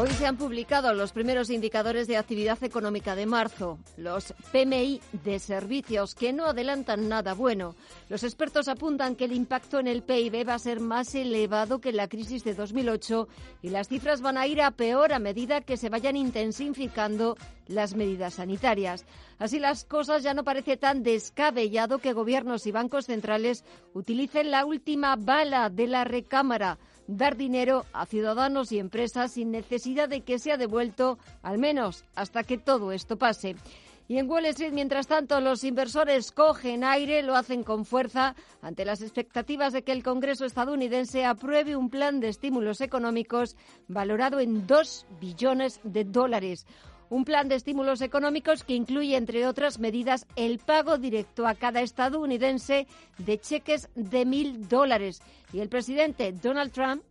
Hoy se han publicado los primeros indicadores de actividad económica de marzo, los PMI de servicios, que no adelantan nada bueno. Los expertos apuntan que el impacto en el PIB va a ser más elevado que en la crisis de 2008 y las cifras van a ir a peor a medida que se vayan intensificando las medidas sanitarias. Así las cosas ya no parece tan descabellado que gobiernos y bancos centrales utilicen la última bala de la recámara dar dinero a ciudadanos y empresas sin necesidad de que sea devuelto, al menos hasta que todo esto pase. Y en Wall Street, mientras tanto, los inversores cogen aire, lo hacen con fuerza ante las expectativas de que el Congreso estadounidense apruebe un plan de estímulos económicos valorado en dos billones de dólares. Un plan de estímulos económicos que incluye, entre otras medidas, el pago directo a cada estadounidense de cheques de mil dólares. Y el presidente Donald Trump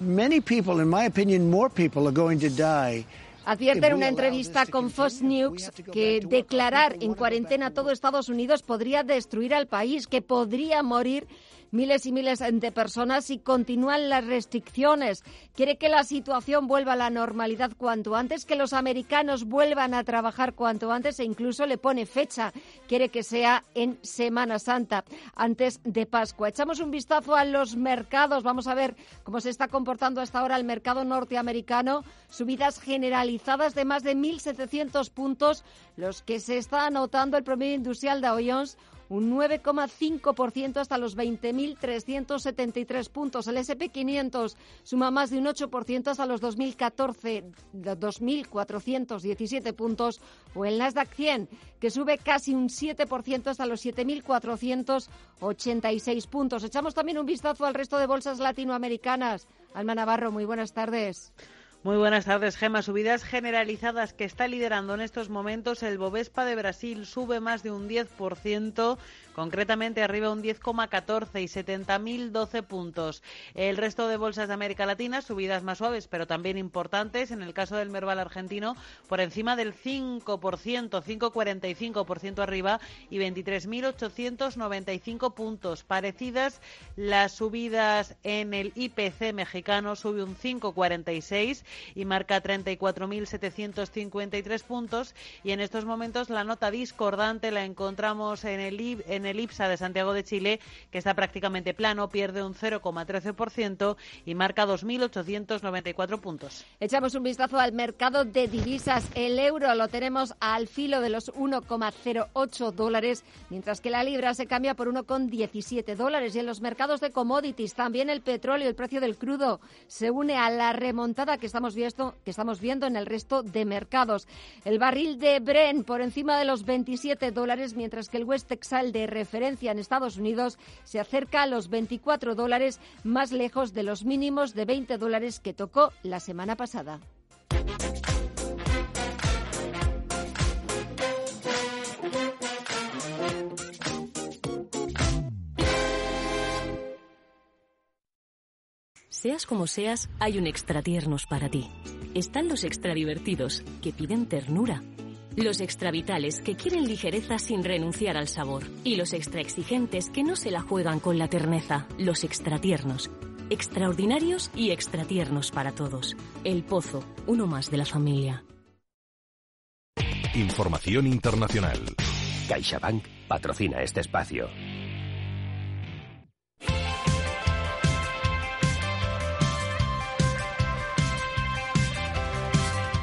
Many people, in my opinion, more people are going to die. Advierte en una entrevista con Fox News que declarar en cuarentena a todo Estados Unidos podría destruir al país, que podría morir miles y miles de personas y continúan las restricciones. Quiere que la situación vuelva a la normalidad cuanto antes, que los americanos vuelvan a trabajar cuanto antes e incluso le pone fecha. Quiere que sea en Semana Santa, antes de Pascua. Echamos un vistazo a los mercados. Vamos a ver cómo se está comportando hasta ahora el mercado norteamericano. Subidas generalizadas de más de 1.700 puntos, los que se está anotando el promedio industrial de Jones un 9,5% hasta los 20.373 puntos. El SP500 suma más de un 8% hasta los 2014, 2.417 puntos. O el Nasdaq 100, que sube casi un 7% hasta los 7.486 puntos. Echamos también un vistazo al resto de bolsas latinoamericanas. Alma Navarro, muy buenas tardes. Muy buenas tardes, Gema. Subidas generalizadas que está liderando en estos momentos el Bovespa de Brasil sube más de un 10%, concretamente arriba un 10,14 y 70.012 puntos. El resto de bolsas de América Latina subidas más suaves, pero también importantes. En el caso del Merval argentino, por encima del 5%, 5,45% arriba y 23.895 puntos. Parecidas las subidas en el IPC mexicano, sube un 5,46 y marca 34.753 puntos. Y en estos momentos la nota discordante la encontramos en el, en el IPSA de Santiago de Chile, que está prácticamente plano, pierde un 0,13% y marca 2.894 puntos. Echamos un vistazo al mercado de divisas. El euro lo tenemos al filo de los 1,08 dólares, mientras que la libra se cambia por 1,17 dólares. Y en los mercados de commodities, también el petróleo, el precio del crudo, se une a la remontada que estamos viendo, que estamos viendo en el resto de mercados. El barril de Bren por encima de los 27 dólares, mientras que el West Texas de referencia en Estados Unidos se acerca a los 24 dólares, más lejos de los mínimos de 20 dólares que tocó la semana pasada. Seas como seas, hay un extra tiernos para ti. Están los extra divertidos, que piden ternura. Los extra vitales, que quieren ligereza sin renunciar al sabor. Y los extra exigentes, que no se la juegan con la terneza. Los extra tiernos. Extraordinarios y extra tiernos para todos. El Pozo, uno más de la familia. Información internacional. CaixaBank patrocina este espacio.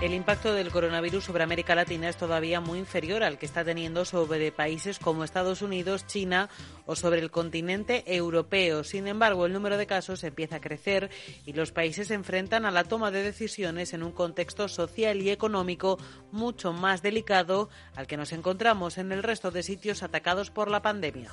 El impacto del coronavirus sobre América Latina es todavía muy inferior al que está teniendo sobre países como Estados Unidos, China o sobre el continente europeo. Sin embargo, el número de casos empieza a crecer y los países se enfrentan a la toma de decisiones en un contexto social y económico mucho más delicado al que nos encontramos en el resto de sitios atacados por la pandemia.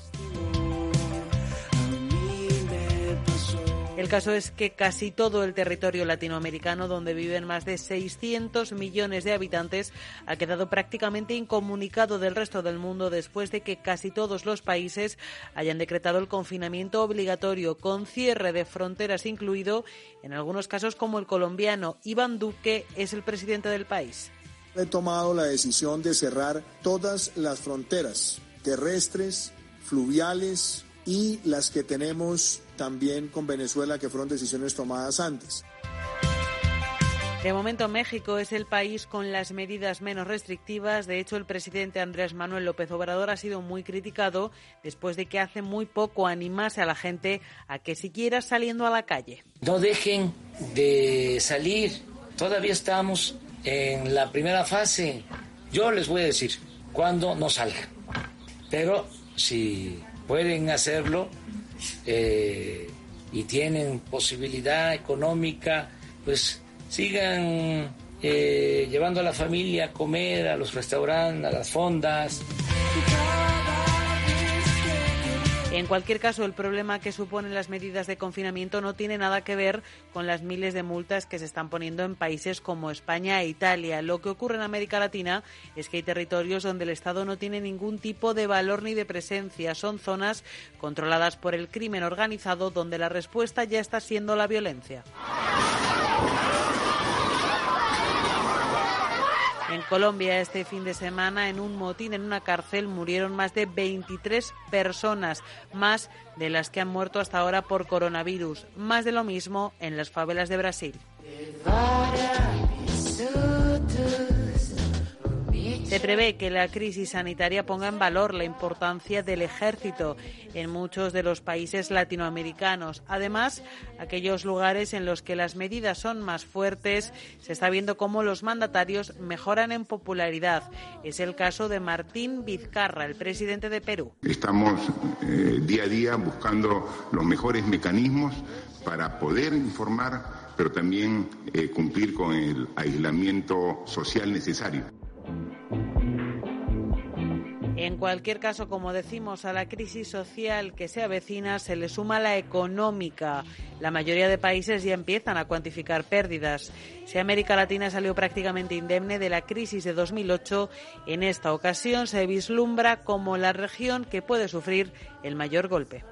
El caso es que casi todo el territorio latinoamericano, donde viven más de 600 millones de habitantes, ha quedado prácticamente incomunicado del resto del mundo después de que casi todos los países hayan decretado el confinamiento obligatorio, con cierre de fronteras incluido, en algunos casos como el colombiano. Iván Duque es el presidente del país. He tomado la decisión de cerrar todas las fronteras terrestres, fluviales y las que tenemos también con Venezuela, que fueron decisiones tomadas antes. De momento, México es el país con las medidas menos restrictivas. De hecho, el presidente Andrés Manuel López Obrador ha sido muy criticado después de que hace muy poco animase a la gente a que siguiera saliendo a la calle. No dejen de salir. Todavía estamos en la primera fase. Yo les voy a decir cuándo no salgan. Pero si pueden hacerlo, eh, y tienen posibilidad económica, pues sigan eh, llevando a la familia a comer a los restaurantes, a las fondas. En cualquier caso, el problema que suponen las medidas de confinamiento no tiene nada que ver con las miles de multas que se están poniendo en países como España e Italia. Lo que ocurre en América Latina es que hay territorios donde el Estado no tiene ningún tipo de valor ni de presencia. Son zonas controladas por el crimen organizado donde la respuesta ya está siendo la violencia. En Colombia este fin de semana, en un motín en una cárcel, murieron más de 23 personas, más de las que han muerto hasta ahora por coronavirus. Más de lo mismo en las favelas de Brasil. Se prevé que la crisis sanitaria ponga en valor la importancia del ejército en muchos de los países latinoamericanos. Además, aquellos lugares en los que las medidas son más fuertes, se está viendo cómo los mandatarios mejoran en popularidad. Es el caso de Martín Vizcarra, el presidente de Perú. Estamos eh, día a día buscando los mejores mecanismos para poder informar, pero también eh, cumplir con el aislamiento social necesario. En cualquier caso, como decimos, a la crisis social que se avecina se le suma la económica. La mayoría de países ya empiezan a cuantificar pérdidas. Si América Latina salió prácticamente indemne de la crisis de 2008, en esta ocasión se vislumbra como la región que puede sufrir el mayor golpe.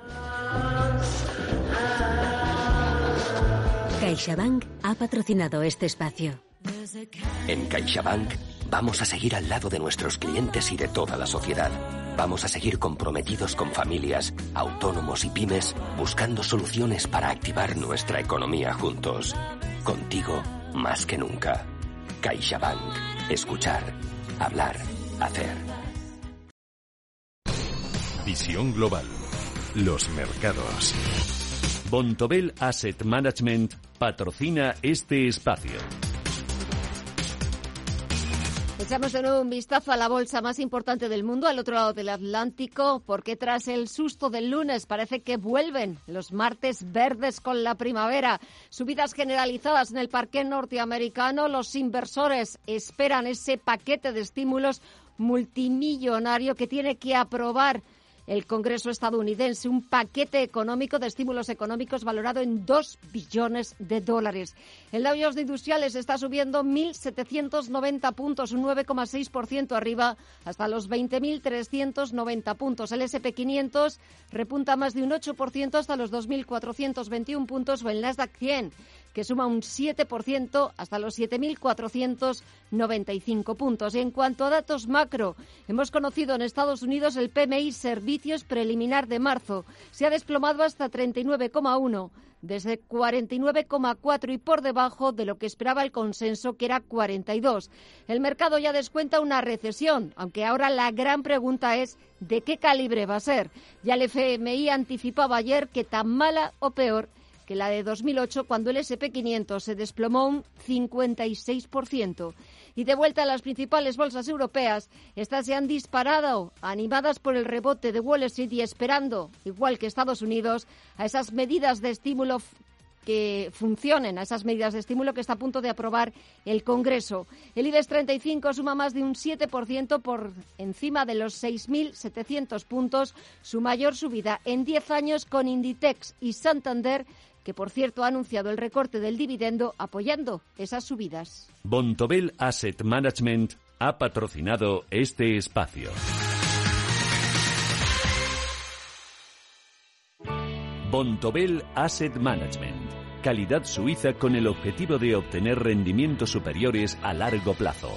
CaixaBank ha patrocinado este espacio. En CaixaBank vamos a seguir al lado de nuestros clientes y de toda la sociedad. Vamos a seguir comprometidos con familias, autónomos y pymes, buscando soluciones para activar nuestra economía juntos. Contigo más que nunca. CaixaBank. Escuchar, hablar, hacer. Visión global. Los mercados. Bontobel Asset Management patrocina este espacio. Echamos de nuevo un vistazo a la bolsa más importante del mundo, al otro lado del Atlántico, porque tras el susto del lunes parece que vuelven los martes verdes con la primavera. Subidas generalizadas en el parque norteamericano, los inversores esperan ese paquete de estímulos multimillonario que tiene que aprobar el Congreso estadounidense, un paquete económico de estímulos económicos valorado en 2 billones de dólares. El Dow Jones de Industriales está subiendo 1.790 puntos, un 9,6% arriba hasta los 20.390 puntos. El SP500 repunta más de un 8% hasta los 2.421 puntos o el Nasdaq 100 que suma un 7% hasta los 7.495 puntos. Y en cuanto a datos macro, hemos conocido en Estados Unidos el PMI Servicios preliminar de marzo. Se ha desplomado hasta 39,1 desde 49,4 y por debajo de lo que esperaba el consenso, que era 42. El mercado ya descuenta una recesión, aunque ahora la gran pregunta es ¿de qué calibre va a ser? Ya el FMI anticipaba ayer que tan mala o peor que la de 2008, cuando el SP500 se desplomó un 56%. Y de vuelta a las principales bolsas europeas, estas se han disparado, animadas por el rebote de Wall Street y esperando, igual que Estados Unidos, a esas medidas de estímulo que funcionen a esas medidas de estímulo que está a punto de aprobar el Congreso. El IBEX 35 suma más de un 7% por encima de los 6.700 puntos, su mayor subida en 10 años con Inditex y Santander que por cierto ha anunciado el recorte del dividendo apoyando esas subidas. Bontobel Asset Management ha patrocinado este espacio. Bontobel Asset Management calidad suiza con el objetivo de obtener rendimientos superiores a largo plazo.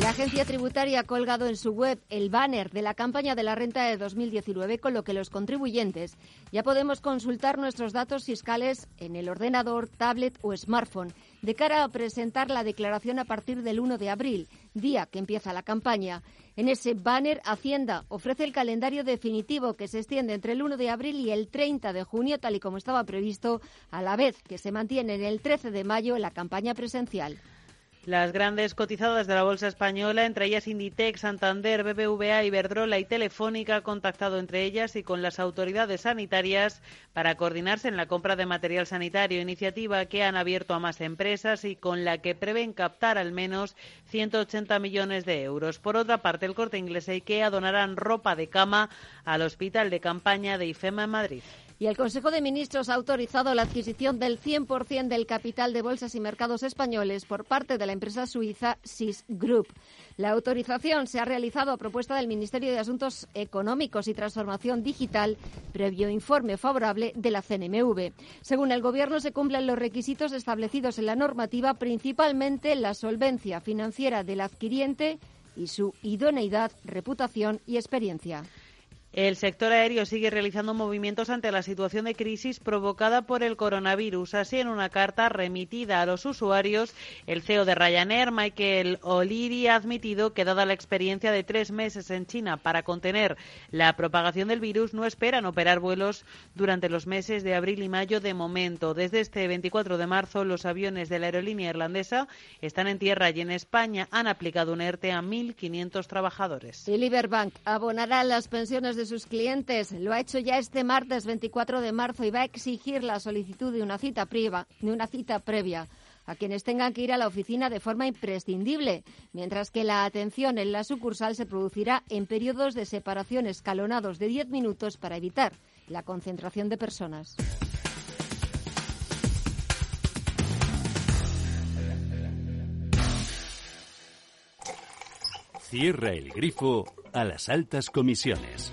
La agencia tributaria ha colgado en su web el banner de la campaña de la renta de 2019, con lo que los contribuyentes ya podemos consultar nuestros datos fiscales en el ordenador, tablet o smartphone de cara a presentar la declaración a partir del 1 de abril, día que empieza la campaña. En ese banner, Hacienda ofrece el calendario definitivo que se extiende entre el 1 de abril y el 30 de junio, tal y como estaba previsto, a la vez que se mantiene en el 13 de mayo la campaña presencial. Las grandes cotizadas de la bolsa española, entre ellas Inditex, Santander, BBVA, Iberdrola y Telefónica, han contactado entre ellas y con las autoridades sanitarias para coordinarse en la compra de material sanitario, iniciativa que han abierto a más empresas y con la que prevén captar al menos 180 millones de euros. Por otra parte, el corte inglés y IKEA donarán ropa de cama al hospital de campaña de IFEMA en Madrid. Y el Consejo de Ministros ha autorizado la adquisición del 100% del capital de bolsas y mercados españoles por parte de la empresa suiza SIS Group. La autorización se ha realizado a propuesta del Ministerio de Asuntos Económicos y Transformación Digital, previo informe favorable de la CNMV. Según el Gobierno, se cumplen los requisitos establecidos en la normativa, principalmente la solvencia financiera del adquiriente y su idoneidad, reputación y experiencia. El sector aéreo sigue realizando movimientos ante la situación de crisis provocada por el coronavirus. Así, en una carta remitida a los usuarios, el CEO de Ryanair, Michael O'Leary, ha admitido que, dada la experiencia de tres meses en China para contener la propagación del virus, no esperan operar vuelos durante los meses de abril y mayo de momento. Desde este 24 de marzo, los aviones de la aerolínea irlandesa están en tierra y en España han aplicado un ERTE a 1.500 trabajadores. Abonará las pensiones de sus clientes. Lo ha hecho ya este martes 24 de marzo y va a exigir la solicitud de una cita, de una cita previa a quienes tengan que ir a la oficina de forma imprescindible, mientras que la atención en la sucursal se producirá en periodos de separación escalonados de 10 minutos para evitar la concentración de personas. Cierra el grifo a las altas comisiones.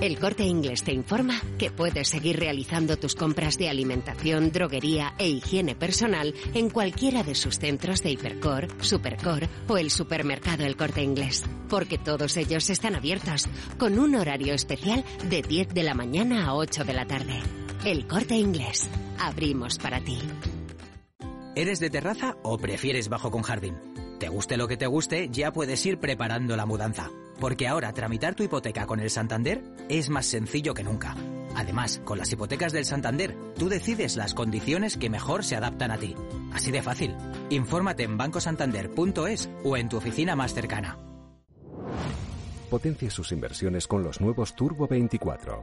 El corte inglés te informa que puedes seguir realizando tus compras de alimentación, droguería e higiene personal en cualquiera de sus centros de Hipercor, Supercor o el supermercado El Corte Inglés, porque todos ellos están abiertos, con un horario especial de 10 de la mañana a 8 de la tarde. El Corte Inglés. Abrimos para ti. ¿Eres de terraza o prefieres bajo con jardín? Te guste lo que te guste, ya puedes ir preparando la mudanza. Porque ahora tramitar tu hipoteca con el Santander es más sencillo que nunca. Además, con las hipotecas del Santander, tú decides las condiciones que mejor se adaptan a ti. Así de fácil. Infórmate en bancosantander.es o en tu oficina más cercana. Potencia sus inversiones con los nuevos Turbo 24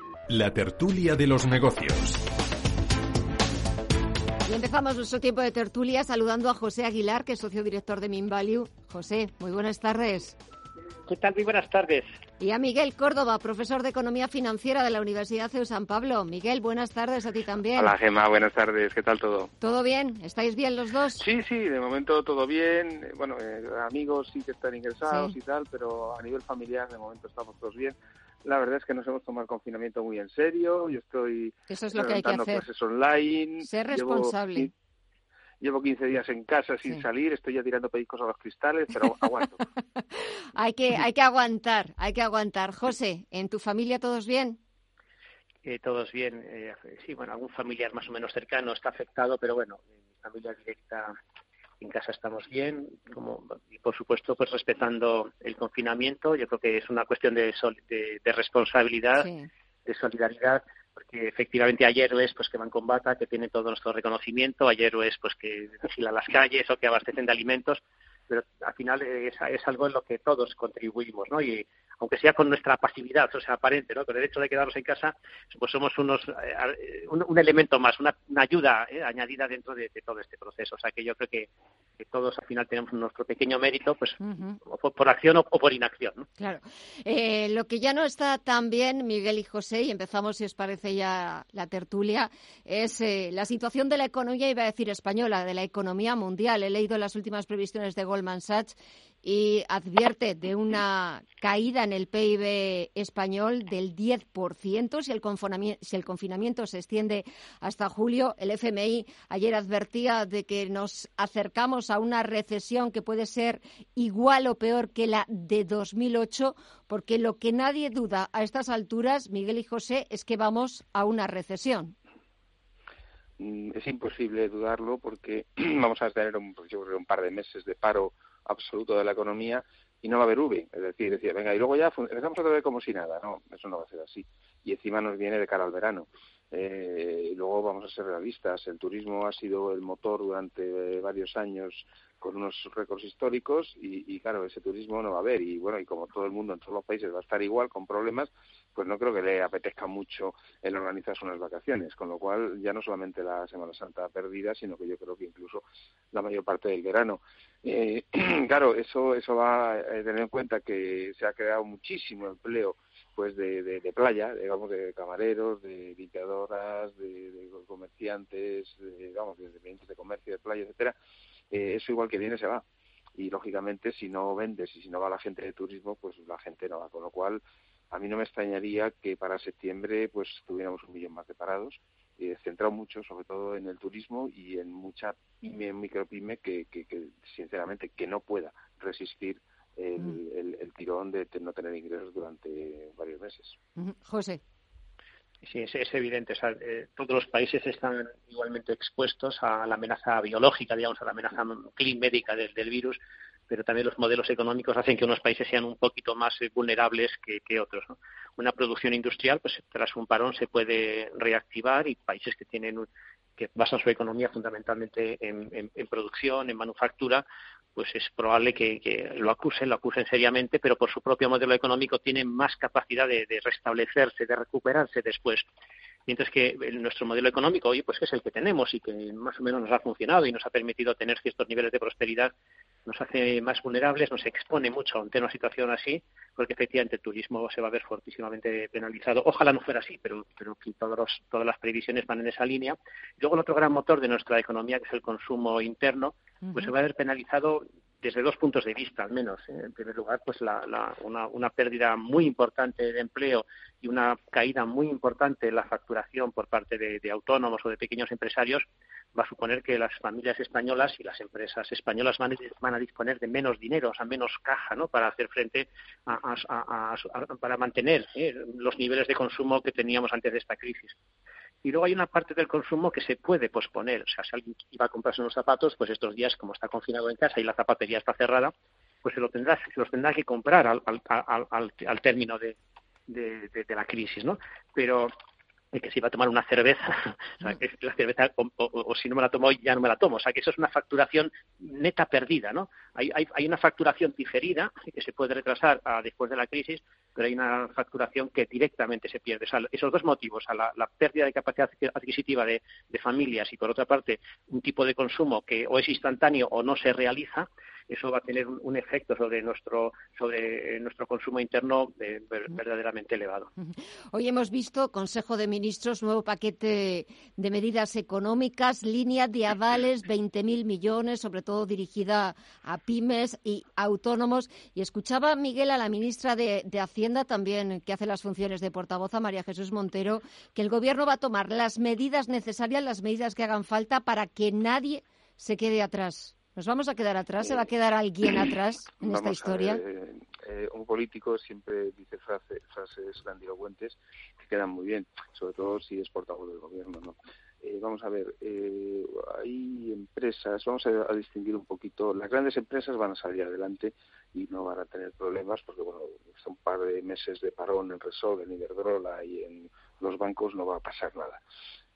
la tertulia de los negocios. Y empezamos nuestro tiempo de tertulia saludando a José Aguilar, que es socio director de Minvalue. José, muy buenas tardes. ¿Qué tal? Muy buenas tardes. Y a Miguel Córdoba, profesor de Economía Financiera de la Universidad CEU San Pablo. Miguel, buenas tardes a ti también. Hola Gema, buenas tardes. ¿Qué tal todo? ¿Todo bien? ¿Estáis bien los dos? Sí, sí, de momento todo bien. Bueno, eh, amigos sí que están ingresados y tal, pero a nivel familiar de momento estamos todos bien. La verdad es que nos hemos tomado el confinamiento muy en serio. Yo estoy Eso es lo que hay que hacer. clases online. Ser responsable. Llevo, 15 días en casa sin salir, estoy ya tirando pellizcos a los cristales, pero aguanto. hay que hay que aguantar, hay que aguantar. José, ¿en tu familia todos bien? Eh, todos bien. Eh, sí, bueno, algún familiar más o menos cercano está afectado, pero bueno, mi familia directa en casa estamos bien, como, y por supuesto, pues respetando el confinamiento. Yo creo que es una cuestión de, de, responsabilidad, de solidaridad, porque efectivamente hay héroes pues que van con bata, que tienen todo nuestro reconocimiento, hay héroes pues que vigilan las calles o que abastecen de alimentos, pero al final es, es algo en lo que todos contribuimos, ¿no? Y aunque sea con nuestra pasividad, o sea, aparente, ¿no? Con el hecho de quedarnos en casa, pues somos unos eh, un, elemento más, una, ayuda eh, añadida dentro de, todo este proceso. O sea, que yo creo que, todos al final tenemos nuestro pequeño mérito, pues por, acción o, por inacción. ¿no? Claro. Eh, lo que ya no está tan bien, Miguel y José, y empezamos, si os parece ya la tertulia, es la situación de la economía, iba a decir española, de la economía mundial. He leído las últimas previsiones de Goldman Sachs y advierte de una caída en el PIB español del 10% si si el confinamiento se extiende hasta julio. El FMI ayer advertía de que nos acercamos a una recesión que puede ser igual o peor que la de 2008, porque lo que nadie duda a estas alturas, Miguel y José, es que vamos a una recesión es imposible dudarlo porque vamos a tener un, un par de meses de paro absoluto de la economía y no va a haber V. Es decir, decir, venga, y luego ya empezamos otra vez como si nada. No, eso no va a ser así. Y encima nos viene de cara al verano. Eh, y luego vamos a ser realistas. El turismo ha sido el motor durante varios años con unos récords históricos y, claro, ese turismo no va a haber. Y bueno, y como todo el mundo en todos los países va a estar igual, con problemas, pues no creo que le apetezca mucho el organizarse unas vacaciones. Con lo cual, ya no solamente la Semana Santa perdida, sino que yo creo que incluso la mayor parte del verano. Eh, claro, eso, eso va a tener en cuenta que se ha creado muchísimo empleo pues de, de, playa, digamos, de camareros, de limpiadoras, de, comerciantes, de, digamos, de dependientes de comercio, de playa, etcétera, eh, eso igual que viene se va. Y lógicamente, si no vendes y si no va la gente de turismo, pues la gente no va. Con lo cual, a mí no me extrañaría que para septiembre pues tuviéramos un millón más de parados, eh, centrado mucho sobre todo en el turismo y en mucha pyme, micropyme que, que, que sinceramente que no pueda resistir el, el, tirón de no tener ingresos durante varios meses. José. Sí, es, es evidente. Eh, todos los países están igualmente expuestos a la amenaza biológica, digamos, a la amenaza médica del, del virus, pero también los modelos económicos hacen que unos países sean un poquito más eh, vulnerables que, otros. Una producción industrial, pues tras un parón se puede reactivar y países que tienen que basan su economía fundamentalmente en, en producción, en manufactura, pues es probable que, lo acusen, lo acusen seriamente, pero por su propio modelo económico tienen más capacidad de, restablecerse, de recuperarse después. Mientras que nuestro modelo económico, hoy pues es el que tenemos y que más o menos nos ha funcionado y nos ha permitido tener ciertos niveles de prosperidad, nos hace más vulnerables, nos expone mucho ante una situación así, porque efectivamente el turismo se va a ver fortísimamente penalizado. Ojalá no fuera así, pero, pero todas las previsiones van en esa línea. luego el otro gran motor de nuestra economía, que es el consumo interno, pues se va a ver penalizado desde dos puntos de vista, al menos. En primer lugar, pues una, pérdida muy importante de empleo y una caída muy importante en la facturación por parte de, autónomos o de pequeños empresarios va a suponer que las familias españolas y las empresas españolas van, a disponer de menos dinero, o sea, menos caja, ¿no? Para hacer frente a, para mantener ¿eh? los niveles de consumo que teníamos antes de esta crisis. Y luego hay una parte del consumo que se puede posponer. O sea, si alguien iba a comprarse unos zapatos, pues estos días, como está confinado en casa y la zapatería está cerrada, pues se, lo tendrá, se los tendrá que comprar al, al, al, al término de, la crisis, ¿no? Pero que si iba a tomar una cerveza, o la cerveza, o, si no me la tomo hoy, ya no me la tomo. O sea, que eso es una facturación neta perdida, ¿no? Hay, hay, hay una facturación diferida que se puede retrasar a, después de la crisis, pero hay una facturación que directamente se pierde. Esos dos motivos, a la, pérdida de capacidad adquisitiva de, de, familias y, por otra parte, un tipo de consumo que o es instantáneo o no se realiza, eso va a tener un, efecto sobre nuestro sobre nuestro consumo interno eh, verdaderamente elevado. Hoy hemos visto Consejo de Ministros nuevo paquete de medidas económicas, línea de avales 20.000 millones, sobre todo dirigida a pymes y autónomos. Y escuchaba Miguel a la ministra de, de Hacienda también que hace las funciones de portavoz a María Jesús Montero que el Gobierno va a tomar las medidas necesarias, las medidas que hagan falta para que nadie se quede atrás. ¿Nos vamos a quedar atrás? ¿Se va a quedar alguien atrás en esta historia? Eh, eh, un político siempre dice frases grandilocuentes que quedan muy bien, sobre todo si es portavoz del gobierno. ¿no? Eh, vamos a ver, hay empresas, vamos a, distinguir un poquito. Las grandes empresas van a salir adelante y no van a tener problemas porque, bueno, un par de meses de parón en Resol, en Iberdrola y en los bancos no va a pasar nada.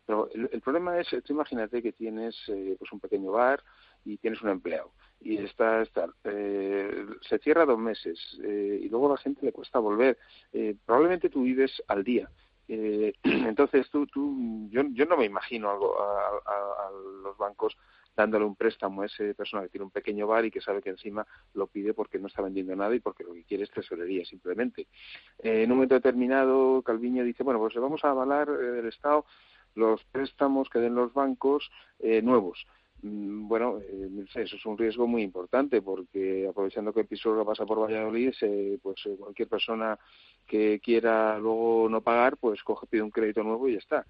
Pero el, problema es, tú imagínate que tienes pues un pequeño bar y tienes un empleado y está, está eh, se cierra dos meses eh, y luego a la gente le cuesta volver. Eh, probablemente tú vives al día. entonces tú, tú, yo, yo no me imagino algo a, los bancos dándole un préstamo a esa persona que tiene un pequeño bar y que sabe que encima lo pide porque no está vendiendo nada y porque lo que quiere es tesorería simplemente. en un momento determinado, Calviño dice, bueno, pues vamos a avalar el Estado los préstamos que den los bancos nuevos. Mm, bueno, eh, eso es un riesgo muy importante porque aprovechando que el piso pasa por Valladolid, pues eh, cualquier persona que quiera luego no pagar, pues coge, pide un crédito nuevo y ya está.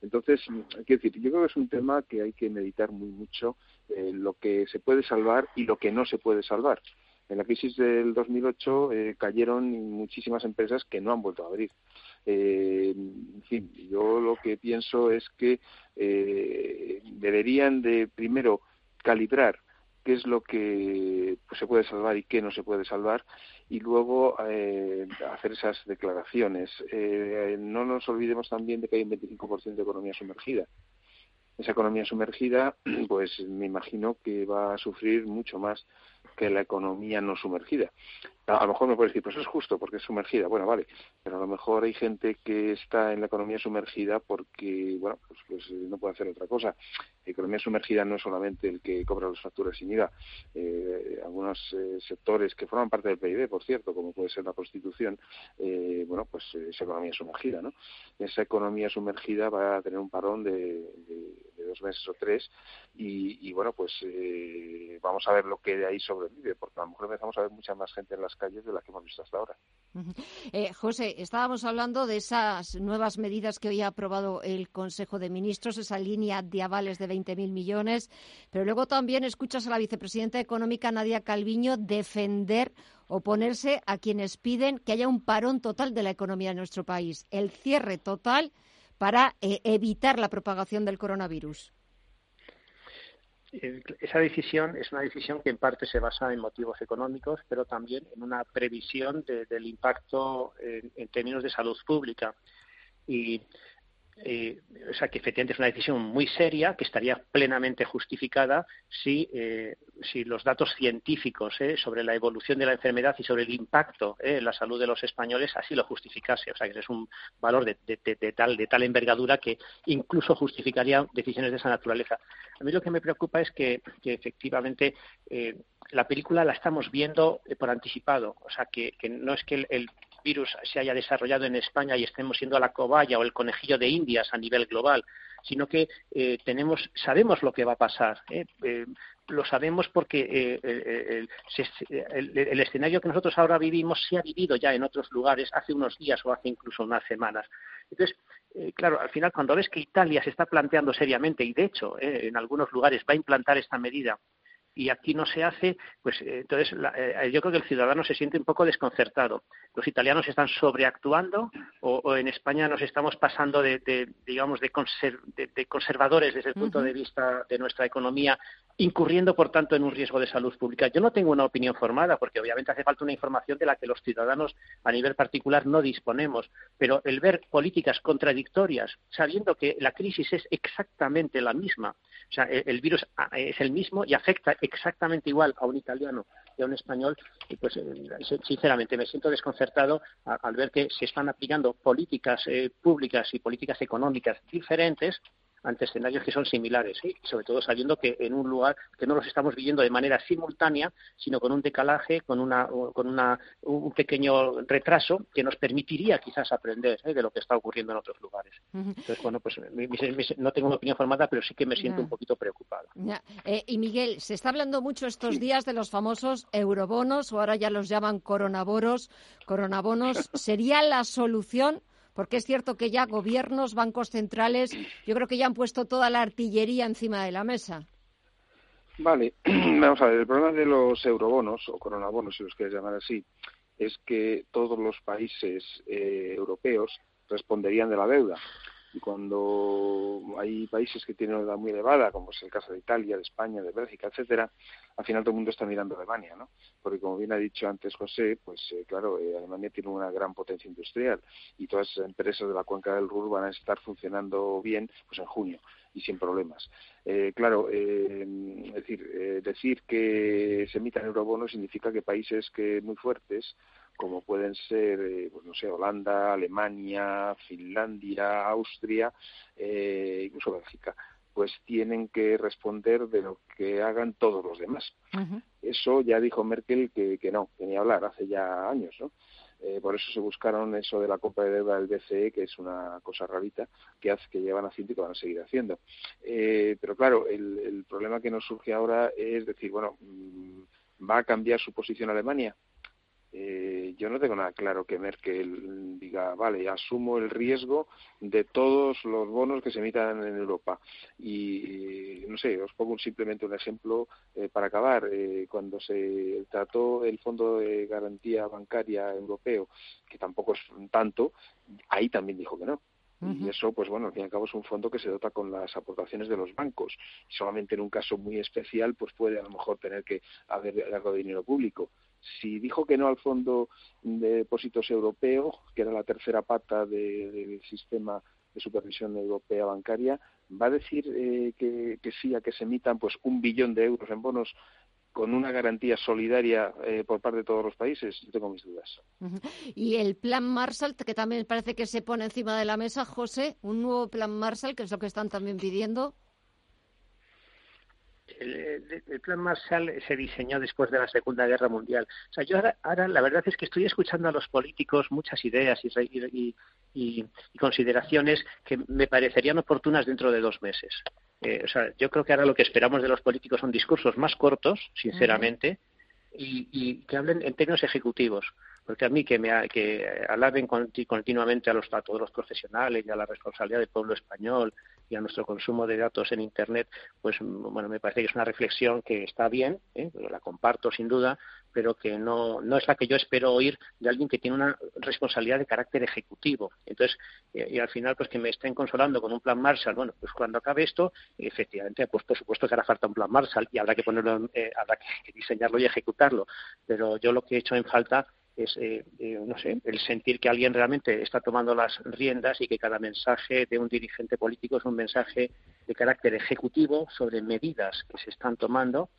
Entonces, mm, quiero decir, yo creo que es un tema que hay que meditar muy mucho eh, lo que se puede salvar y lo que no se puede salvar. En la crisis del 2008 eh, cayeron muchísimas empresas que no han vuelto a abrir. Eh, en fin, yo lo que pienso es que eh, deberían de primero calibrar qué es lo que pues, se puede salvar y qué no se puede salvar y luego eh, hacer esas declaraciones. Eh, no nos olvidemos también de que hay un 25% de economía sumergida. Esa economía sumergida, pues me imagino que va a sufrir mucho más que la economía no sumergida. A, lo mejor me puedes decir, pues es justo porque es sumergida. Bueno, vale, pero a lo mejor hay gente que está en la economía sumergida porque, bueno, pues, pues no puede hacer otra cosa. La economía sumergida no es solamente el que cobra las facturas sin IVA. Eh, algunos eh, sectores que forman parte del PIB, por cierto, como puede ser la prostitución, eh, bueno, pues es economía sumergida, ¿no? Esa economía sumergida va a tener un parón de, dos meses o tres y, y bueno, pues vamos a ver lo que de ahí sobrevive, porque a lo mejor empezamos a ver mucha más gente en las calles de la que hemos visto hasta ahora. Eh, José, estábamos hablando de esas nuevas medidas que hoy ha aprobado el Consejo de Ministros, esa línea de avales de 20.000 millones, pero luego también escuchas a la vicepresidenta económica Nadia Calviño defender oponerse a quienes piden que haya un parón total de la economía en nuestro país, el cierre total para eh, evitar la propagación del coronavirus esa decisión es una decisión que en parte se basa en motivos económicos, pero también en una previsión del impacto en, términos de salud pública. Y eh, o sea que efectivamente es una decisión muy seria que estaría plenamente justificada si, eh, si los datos científicos eh, sobre la evolución de la enfermedad y sobre el impacto en la salud de los españoles así lo justificase. O sea que es un valor de, tal, de tal envergadura que incluso justificaría decisiones de esa naturaleza. A mí lo que me preocupa es que, efectivamente la película la estamos viendo por anticipado. O sea que, no es que el virus se haya desarrollado en España y estemos siendo la cobaya o el conejillo de Indias a nivel global, sino que eh, tenemos, sabemos lo que va a pasar. ¿eh? Eh, lo sabemos porque el, el, escenario que nosotros ahora vivimos se ha vivido ya en otros lugares hace unos días o hace incluso unas semanas. Entonces, claro, al final cuando ves que Italia se está planteando seriamente, y de hecho en algunos lugares va a implantar esta medida, y aquí no se hace, pues eh, entonces eh, yo creo que el ciudadano se siente un poco desconcertado. Los italianos están sobreactuando o, en España nos estamos pasando de, digamos, de, conservadores desde el punto de vista de nuestra economía, incurriendo, por tanto, en un riesgo de salud pública. Yo no tengo una opinión formada, porque obviamente hace falta una información de la que los ciudadanos a nivel particular no disponemos, pero el ver políticas contradictorias, sabiendo que la crisis es exactamente la misma, o sea, el, virus ah, es el mismo y afecta exactamente igual a un italiano y a un español, y pues eh, sinceramente me siento desconcertado al ver que se están aplicando políticas eh, públicas y políticas económicas diferentes ante escenarios que son similares, y sobre todo sabiendo que en un lugar que no los estamos viviendo de manera simultánea, sino con un decalaje, con, una, con una, un pequeño retraso que nos permitiría quizás aprender ¿eh? de lo que está ocurriendo en otros lugares. Entonces, bueno, pues no tengo una opinión formada, pero sí que me siento un poquito preocupado. Eh, y Miguel, se está hablando mucho estos días de los famosos eurobonos, o ahora ya los llaman coronaboros. Coronabonos, ¿sería la solución? Porque es cierto que ya gobiernos, bancos centrales, yo creo que ya han puesto toda la artillería encima de la mesa. Vale, vamos a ver, el problema de los eurobonos o coronabonos, si los quieres llamar así, es que todos los países eh, europeos responderían de la deuda. Y cuando hay países que tienen una edad muy elevada, como es el caso de Italia, de España, de Bélgica, etcétera, al final todo el mundo está mirando a Alemania, ¿no? Porque como bien ha dicho antes José, pues eh, claro, eh, Alemania tiene una gran potencia industrial y todas las empresas de la cuenca del Ruhr van a estar funcionando bien pues en junio y sin problemas. Eh, claro, es decir, decir que se emitan eurobonos significa que países que muy fuertes como pueden ser, eh, pues no sé, Holanda, Alemania, Finlandia, Austria, eh, incluso Bélgica, pues tienen que responder de lo que hagan todos los demás. Eso ya dijo Merkel que, que no, que ni hablar, hace ya años, ¿no? Eh, por eso se buscaron eso de la compra de deuda del BCE, que es una cosa rarita que, hace, que llevan haciendo y que van a seguir haciendo. pero claro, el, el, problema que nos surge ahora es decir, bueno, mm, ¿va a cambiar su posición Alemania? Eh, yo no tengo nada claro que Merkel diga, vale, asumo el riesgo de todos los bonos que se emitan en Europa. Y, no sé, os pongo simplemente un ejemplo eh, para acabar. Eh, cuando se trató el Fondo de Garantía Bancaria Europeo, que tampoco es tanto, ahí también dijo que no. Y eso, pues bueno, al fin y al cabo es un fondo que se dota con las aportaciones de los bancos. Solamente en un caso muy especial, pues puede a lo mejor tener que haber algo de dinero público si dijo que no al Fondo de Depósitos Europeo, que era la tercera pata del sistema de supervisión europea bancaria, va a decir eh, que, sí a que se emitan pues un billón de euros en bonos con una garantía solidaria eh, por parte de todos los países, yo tengo mis dudas. Y el plan Marshall, que también parece que se pone encima de la mesa, José, un nuevo plan Marshall, que es lo que están también pidiendo el, plan Marshall se diseñó después de la Segunda Guerra Mundial. O sea, yo ahora, la verdad es que estoy escuchando a los políticos muchas ideas y, y, consideraciones que me parecerían oportunas dentro de dos meses. Eh, o sea, yo creo que ahora lo que esperamos de los políticos son discursos más cortos, sinceramente, y, que hablen en términos ejecutivos porque a mí que me que alaben continuamente a los a todos los profesionales y a la responsabilidad del pueblo español y a nuestro consumo de datos en Internet, pues bueno, me parece que es una reflexión que está bien, ¿eh? la comparto sin duda, pero que no, no es la que yo espero oír de alguien que tiene una responsabilidad de carácter ejecutivo. Entonces, eh, y al final, pues que me estén consolando con un plan Marshall, bueno, pues cuando acabe esto, efectivamente, pues por supuesto que hará falta un plan Marshall y habrá que ponerlo, eh, habrá que diseñarlo y ejecutarlo, pero yo lo que he hecho en falta es, eh, eh, no sé, el sentir que alguien realmente está tomando las riendas y que cada mensaje de un dirigente político es un mensaje de carácter ejecutivo sobre medidas que se están tomando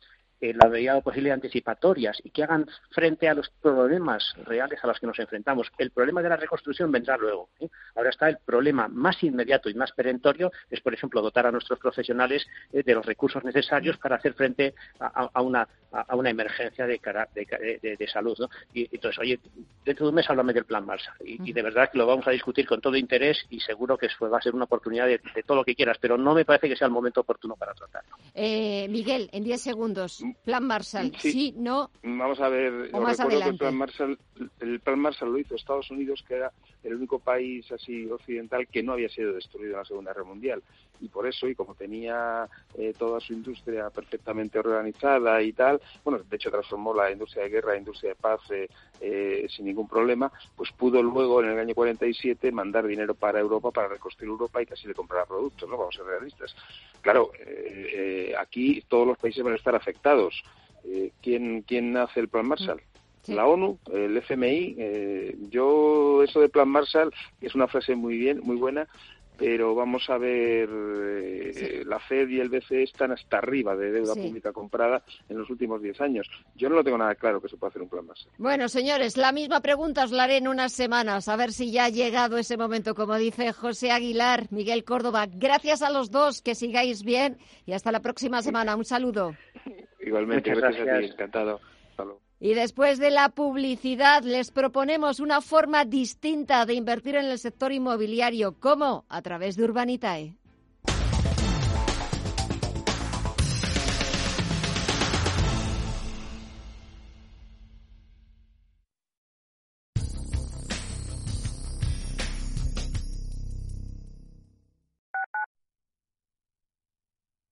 la medida posible anticipatorias y que hagan frente a los problemas reales a los que nos enfrentamos. El problema de la reconstrucción vendrá luego. ¿eh? Ahora está el problema más inmediato y más perentorio, es por ejemplo dotar a nuestros profesionales eh, de los recursos necesarios para hacer frente a, una, a una emergencia de, de, de, salud. ¿no? Y entonces, oye, dentro de un mes háblame del plan Marsa y, de verdad que lo vamos a discutir con todo interés y seguro que eso va a ser una oportunidad de, todo lo que quieras, pero no me parece que sea el momento oportuno para tratarlo. Eh, Miguel, en 10 segundos Plan Marshall, sí, no. Vamos a ver, o más recuerdo adelante. que el plan, Marshall, el plan Marshall lo hizo Estados Unidos, que era el único país así occidental que no había sido destruido en la Segunda Guerra Mundial. Y por eso, y como tenía eh, toda su industria perfectamente organizada y tal, bueno, de hecho transformó la industria de guerra en industria de paz eh, eh, sin ningún problema, pues pudo luego en el año 47 mandar dinero para Europa, para reconstruir Europa y casi le comprara productos, ¿no? Vamos a ser realistas. Claro, eh, eh, aquí todos los países van a estar afectados. Eh, ¿quién, ¿Quién hace el plan Marshall? La ONU, el FMI. eh, yo, eso de Plan Marshall es una frase muy bien, muy buena, pero vamos a ver, eh, la Fed y el BCE están hasta arriba de deuda Sí. pública comprada en los últimos 10 años. Yo no lo tengo nada claro que se pueda hacer un plan Marshall. Bueno, señores, la misma pregunta os la haré en unas semanas, a ver si ya ha llegado ese momento, como dice José Aguilar, Miguel Córdoba. Gracias a los dos, que sigáis bien y hasta la próxima semana. Un saludo. Igualmente, Muchas gracias, a ti, gracias. encantado. Hasta luego. Y después de la publicidad, les proponemos una forma distinta de invertir en el sector inmobiliario. ¿Cómo? A través de Urbanitae.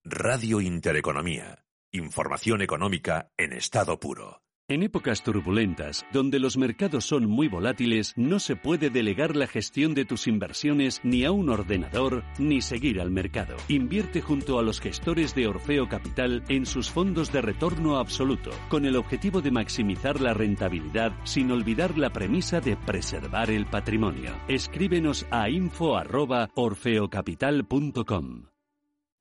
Radio Intereconomía. Información económica en estado puro. En épocas turbulentas, donde los mercados son muy volátiles, no se puede delegar la gestión de tus inversiones ni a un ordenador ni seguir al mercado. Invierte junto a los gestores de Orfeo Capital en sus fondos de retorno absoluto, con el objetivo de maximizar la rentabilidad sin olvidar la premisa de preservar el patrimonio. Escríbenos a info@orfeocapital.com.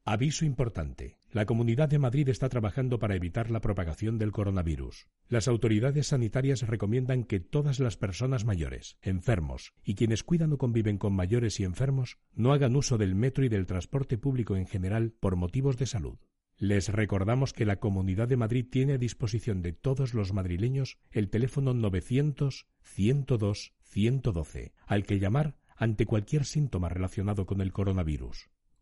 Aviso importante. La Comunidad de Madrid está trabajando para evitar la propagación del coronavirus. Las autoridades sanitarias recomiendan que todas las personas mayores, enfermos y quienes cuidan o conviven con mayores y enfermos no hagan uso del metro y del transporte público en general por motivos de salud. Les recordamos que la Comunidad de Madrid tiene a disposición de todos los madrileños el teléfono 900 102 112, al que llamar ante cualquier síntoma relacionado con el coronavirus.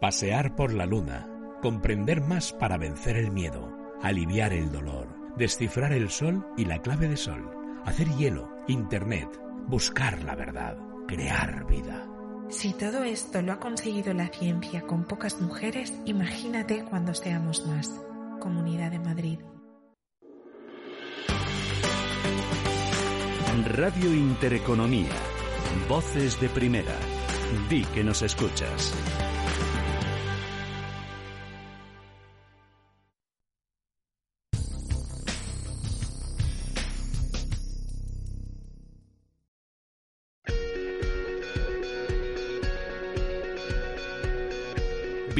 Pasear por la luna, comprender más para vencer el miedo, aliviar el dolor, descifrar el sol y la clave de sol, hacer hielo, internet, buscar la verdad, crear vida. Si todo esto lo ha conseguido la ciencia con pocas mujeres, imagínate cuando seamos más. Comunidad de Madrid. Radio Intereconomía. Voces de primera. Di que nos escuchas.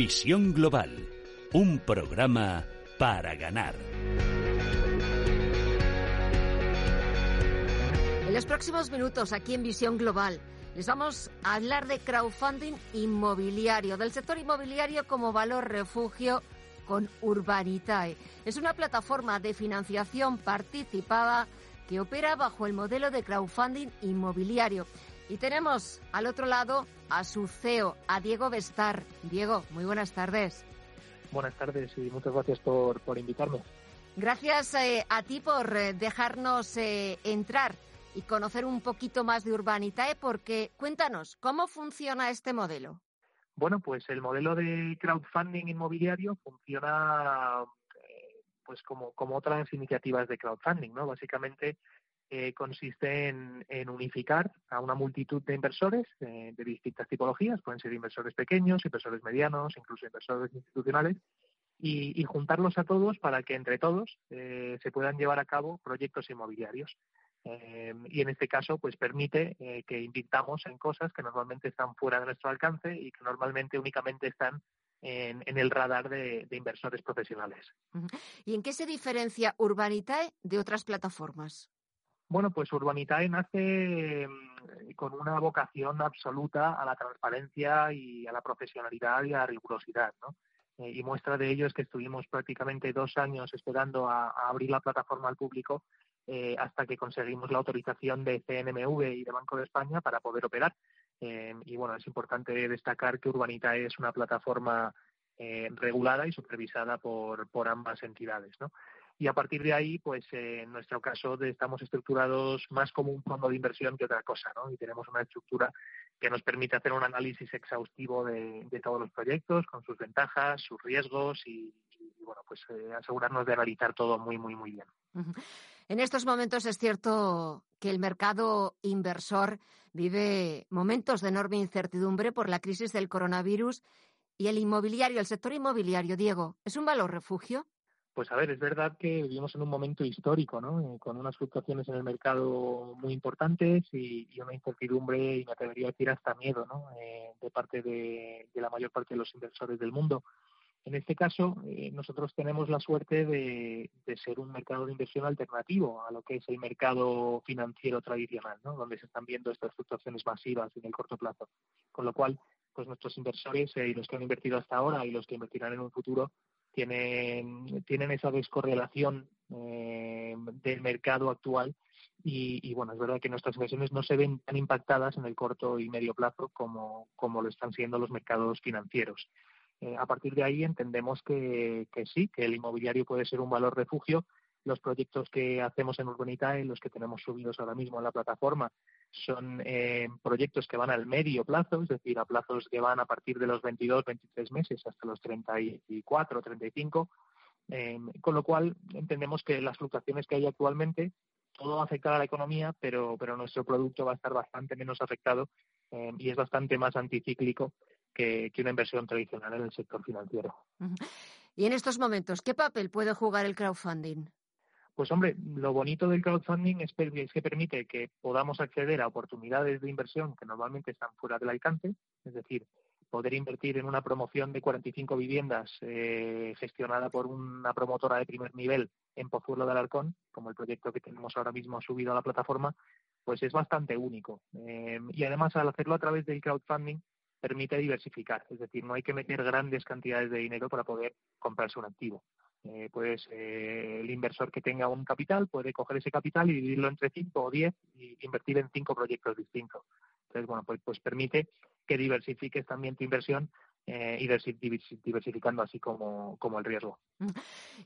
Visión Global. Un programa para ganar. En los próximos minutos, aquí en Visión Global, les vamos a hablar de crowdfunding inmobiliario, del sector inmobiliario como valor refugio con Urbanitae. Es una plataforma de financiación participada que opera bajo el modelo de crowdfunding inmobiliario. Y tenemos al otro lado a su CEO, a Diego Bestar. Diego, muy buenas tardes. Buenas tardes y muchas gracias por, por invitarme. Gracias eh, a ti por eh, dejarnos eh, entrar y conocer un poquito más de Urbanitae, porque cuéntanos, ¿cómo funciona este modelo? Bueno, pues el modelo de crowdfunding inmobiliario funciona eh, pues como, como otras iniciativas de crowdfunding, ¿no? Básicamente eh, consiste en, unificar a una multitud de inversores eh, de distintas tipologías, pueden ser inversores pequeños, inversores medianos, incluso inversores institucionales, y, juntarlos a todos para que entre todos eh, se puedan llevar a cabo proyectos inmobiliarios. Eh, y en este caso, pues permite que invirtamos en cosas que normalmente están fuera de nuestro alcance y que normalmente únicamente están en, el radar de, inversores profesionales. ¿Y en qué se diferencia Urbanitae de otras plataformas? Bueno, pues Urbanitae nace mm, con una vocación absoluta a la transparencia y a la profesionalidad y a la rigurosidad, ¿no? Eh, y muestra de ello es que estuvimos prácticamente dos años esperando a, abrir la plataforma al público eh, hasta que conseguimos la autorización de CNMV y de Banco de España para poder operar. Eh, y bueno, es importante destacar que Urbanita es una plataforma regulada y supervisada por, por ambas entidades. ¿no? Y a partir de ahí, pues en nuestro caso estamos estructurados más como un fondo de inversión que otra cosa, ¿no? Y tenemos una estructura que nos permite hacer un análisis exhaustivo de, todos los proyectos, con sus ventajas, sus riesgos y, bueno, pues eh, asegurarnos de analizar todo muy, muy, muy bien. En estos momentos es cierto que el mercado inversor vive momentos de enorme incertidumbre por la crisis del coronavirus y el inmobiliario, el sector inmobiliario, Diego, ¿es un valor refugio? Pues a ver, es verdad que vivimos en un momento histórico, ¿no? Eh, con unas fluctuaciones en el mercado muy importantes y, una incertidumbre, y me atrevería a decir hasta miedo, ¿no? Eh, de parte de, la mayor parte de los inversores del mundo. En este caso, eh, nosotros tenemos la suerte de, ser un mercado de inversión alternativo a lo que es el mercado financiero tradicional, ¿no? donde se están viendo estas fluctuaciones masivas en el corto plazo. Con lo cual, pues nuestros inversores y los que han invertido hasta ahora y los que invertirán en un futuro tienen, tienen esa descorrelación eh, del mercado actual y, bueno, es verdad que nuestras inversiones no se ven tan impactadas en el corto y medio plazo como, como lo están siendo los mercados financieros. Eh, a partir de ahí entendemos que, que, sí, que el inmobiliario puede ser un valor refugio. Los proyectos que hacemos en Urbanitae, los que tenemos subidos ahora mismo en la plataforma, son eh, proyectos que van al medio plazo, es decir, a plazos que van a partir de los 22, 23 meses hasta los 34, 35, eh, con lo cual entendemos que las fluctuaciones que hay actualmente, todo va a afectar a la economía, pero, pero nuestro producto va a estar bastante menos afectado eh, y es bastante más anticíclico que una inversión tradicional en el sector financiero. Y en estos momentos, ¿qué papel puede jugar el crowdfunding? Pues hombre, lo bonito del crowdfunding es, que permite que podamos acceder a oportunidades de inversión que normalmente están fuera del alcance, es decir, poder invertir en una promoción de 45 viviendas eh, gestionada por una promotora de primer nivel en Pozuelo de Alarcón, como el proyecto que tenemos ahora mismo subido a la plataforma, pues es bastante único. Eh, y además, al hacerlo a través del crowdfunding, permite diversificar, es decir, no hay que meter grandes cantidades de dinero para poder comprarse un activo. Eh, pues eh, el inversor que tenga un capital puede coger ese capital y dividirlo entre cinco o diez y invertir en cinco proyectos distintos. Entonces, bueno, pues, pues permite que diversifiques también tu inversión eh, y diversificando así como, como el riesgo.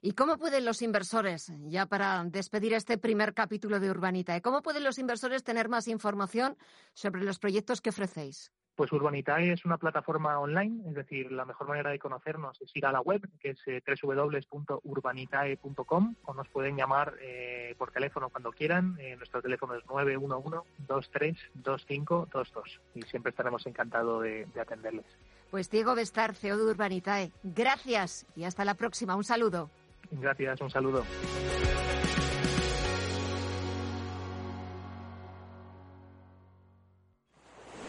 ¿Y cómo pueden los inversores, ya para despedir este primer capítulo de Urbanita, cómo pueden los inversores tener más información sobre los proyectos que ofrecéis? Pues Urbanitae es una plataforma online, es decir, la mejor manera de conocernos es ir a la web, que es eh, www.urbanitae.com, o nos pueden llamar eh, por teléfono cuando quieran. Eh, nuestro teléfono es 911-232522 y siempre estaremos encantados de, de atenderles. Pues Diego Bestar, CEO de Urbanitae, gracias y hasta la próxima. Un saludo. Gracias, un saludo.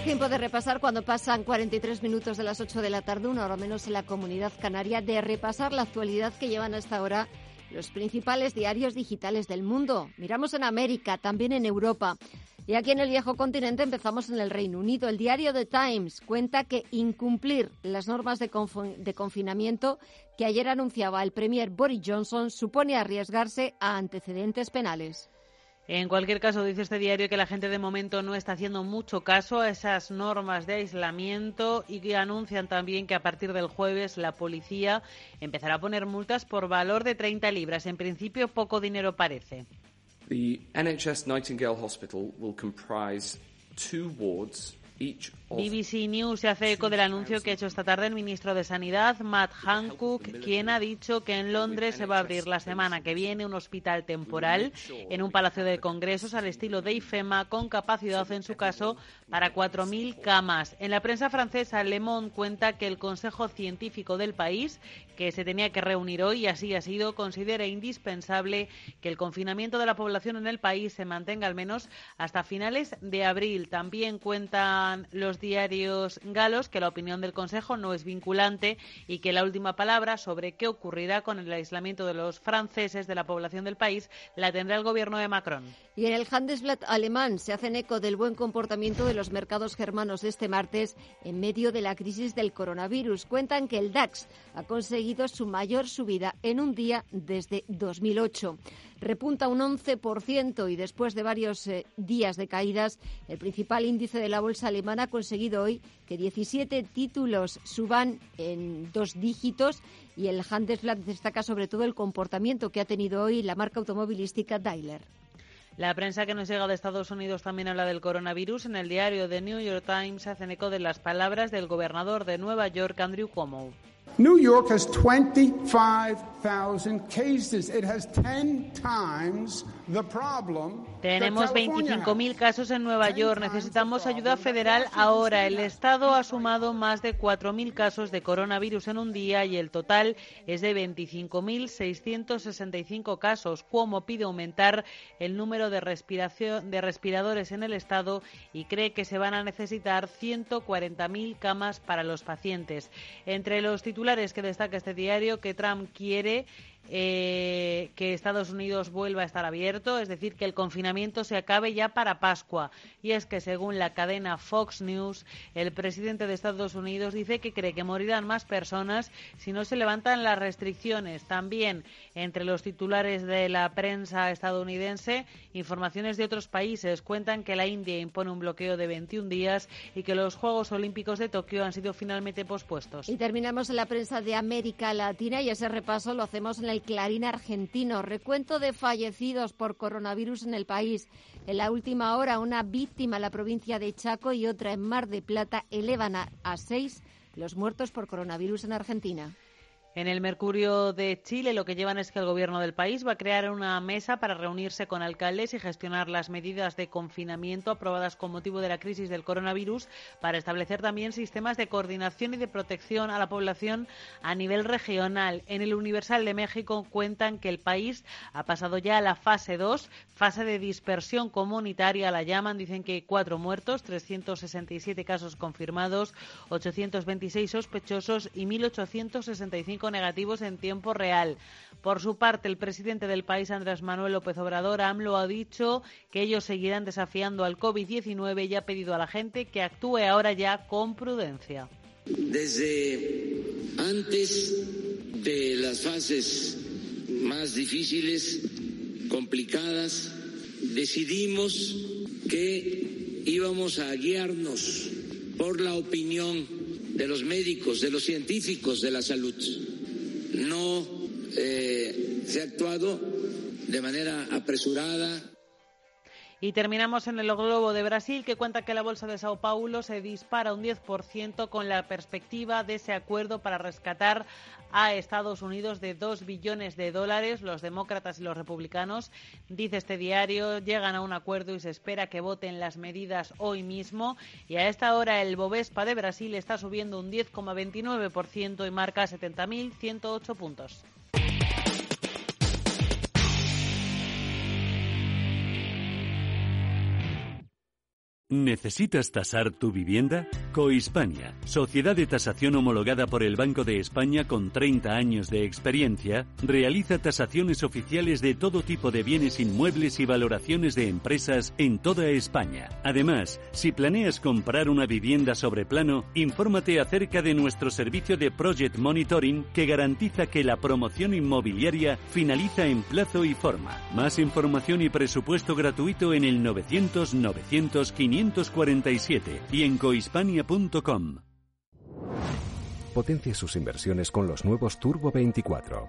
Es tiempo de repasar cuando pasan 43 minutos de las 8 de la tarde, una hora menos en la comunidad canaria, de repasar la actualidad que llevan hasta ahora los principales diarios digitales del mundo. Miramos en América, también en Europa. Y aquí en el viejo continente empezamos en el Reino Unido. El diario The Times cuenta que incumplir las normas de, de confinamiento que ayer anunciaba el premier Boris Johnson supone arriesgarse a antecedentes penales. En cualquier caso, dice este diario que la gente de momento no está haciendo mucho caso a esas normas de aislamiento y que anuncian también que a partir del jueves la policía empezará a poner multas por valor de 30 libras. En principio, poco dinero parece. BBC News se hace eco del anuncio que ha hecho esta tarde el ministro de Sanidad, Matt Hancock, quien ha dicho que en Londres se va a abrir la semana que viene un hospital temporal en un palacio de congresos al estilo de IFEMA con capacidad, en su caso, para 4.000 camas. En la prensa francesa, Le Monde cuenta que el Consejo Científico del país, que se tenía que reunir hoy y así ha sido, considera indispensable que el confinamiento de la población en el país se mantenga al menos hasta finales de abril. También cuentan los diarios galos que la opinión del Consejo no es vinculante y que la última palabra sobre qué ocurrirá con el aislamiento de los franceses de la población del país la tendrá el gobierno de Macron. Y en el Handelsblatt alemán se hacen eco del buen comportamiento de los mercados germanos este martes en medio de la crisis del coronavirus. Cuentan que el DAX ha conseguido su mayor subida en un día desde 2008 repunta un 11% y después de varios eh, días de caídas, el principal índice de la bolsa alemana ha conseguido hoy que 17 títulos suban en dos dígitos y el Handelsblatt destaca sobre todo el comportamiento que ha tenido hoy la marca automovilística Daimler. La prensa que nos llega de Estados Unidos también habla del coronavirus. En el diario The New York Times hacen eco de las palabras del gobernador de Nueva York, Andrew Cuomo. New York has 25,000 cases. It has 10 times the problem tenemos 25.000 casos en Nueva York. Necesitamos ayuda federal ahora. El Estado ha sumado más de 4.000 casos de coronavirus en un día y el total es de 25.665 casos. Cuomo pide aumentar el número de, respiración, de respiradores en el Estado y cree que se van a necesitar 140.000 camas para los pacientes. Entre los titulares que destaca este diario, que Trump quiere eh, que Estados Unidos vuelva a estar abierto, es decir, que el confinamiento se acabe ya para Pascua. Y es que, según la cadena Fox News, el presidente de Estados Unidos dice que cree que morirán más personas si no se levantan las restricciones. También entre los titulares de la prensa estadounidense, informaciones de otros países cuentan que la India impone un bloqueo de 21 días y que los Juegos Olímpicos de Tokio han sido finalmente pospuestos. Y terminamos en la prensa de América Latina y ese repaso lo hacemos en el Clarín argentino. Recuento de fallecidos por coronavirus en el país. En la última hora, una víctima en la provincia de Chaco y otra en Mar de Plata elevan a seis los muertos por coronavirus en Argentina. En el Mercurio de Chile lo que llevan es que el gobierno del país va a crear una mesa para reunirse con alcaldes y gestionar las medidas de confinamiento aprobadas con motivo de la crisis del coronavirus para establecer también sistemas de coordinación y de protección a la población a nivel regional. En el Universal de México cuentan que el país ha pasado ya a la fase 2, fase de dispersión comunitaria, la llaman, dicen que cuatro muertos, 367 casos confirmados, 826 sospechosos y 1.865 negativos en tiempo real. Por su parte, el presidente del país, Andrés Manuel López Obrador, AMLO, ha dicho que ellos seguirán desafiando al COVID-19 y ha pedido a la gente que actúe ahora ya con prudencia. Desde antes de las fases más difíciles, complicadas, decidimos que íbamos a guiarnos por la opinión de los médicos, de los científicos de la salud no eh, se ha actuado de manera apresurada. Y terminamos en el globo de Brasil, que cuenta que la bolsa de Sao Paulo se dispara un 10% con la perspectiva de ese acuerdo para rescatar a Estados Unidos de 2 billones de dólares. Los demócratas y los republicanos, dice este diario, llegan a un acuerdo y se espera que voten las medidas hoy mismo. Y a esta hora el Bovespa de Brasil está subiendo un 10,29% y marca 70.108 puntos. ¿Necesitas tasar tu vivienda? Cohispania, sociedad de tasación homologada por el Banco de España con 30 años de experiencia, realiza tasaciones oficiales de todo tipo de bienes inmuebles y valoraciones de empresas en toda España. Además, si planeas comprar una vivienda sobre plano, infórmate acerca de nuestro servicio de Project Monitoring que garantiza que la promoción inmobiliaria finaliza en plazo y forma. Más información y presupuesto gratuito en el 900 900 547 y en Potencia sus inversiones con los nuevos Turbo 24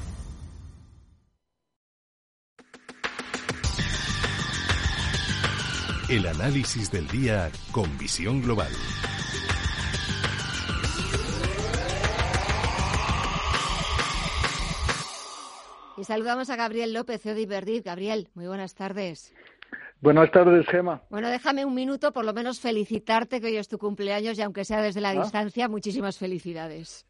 El análisis del día con visión global. Y saludamos a Gabriel López, Iberdit. Gabriel, muy buenas tardes. Buenas tardes, Gema. Bueno, déjame un minuto, por lo menos felicitarte que hoy es tu cumpleaños y aunque sea desde la ¿Ah? distancia, muchísimas felicidades.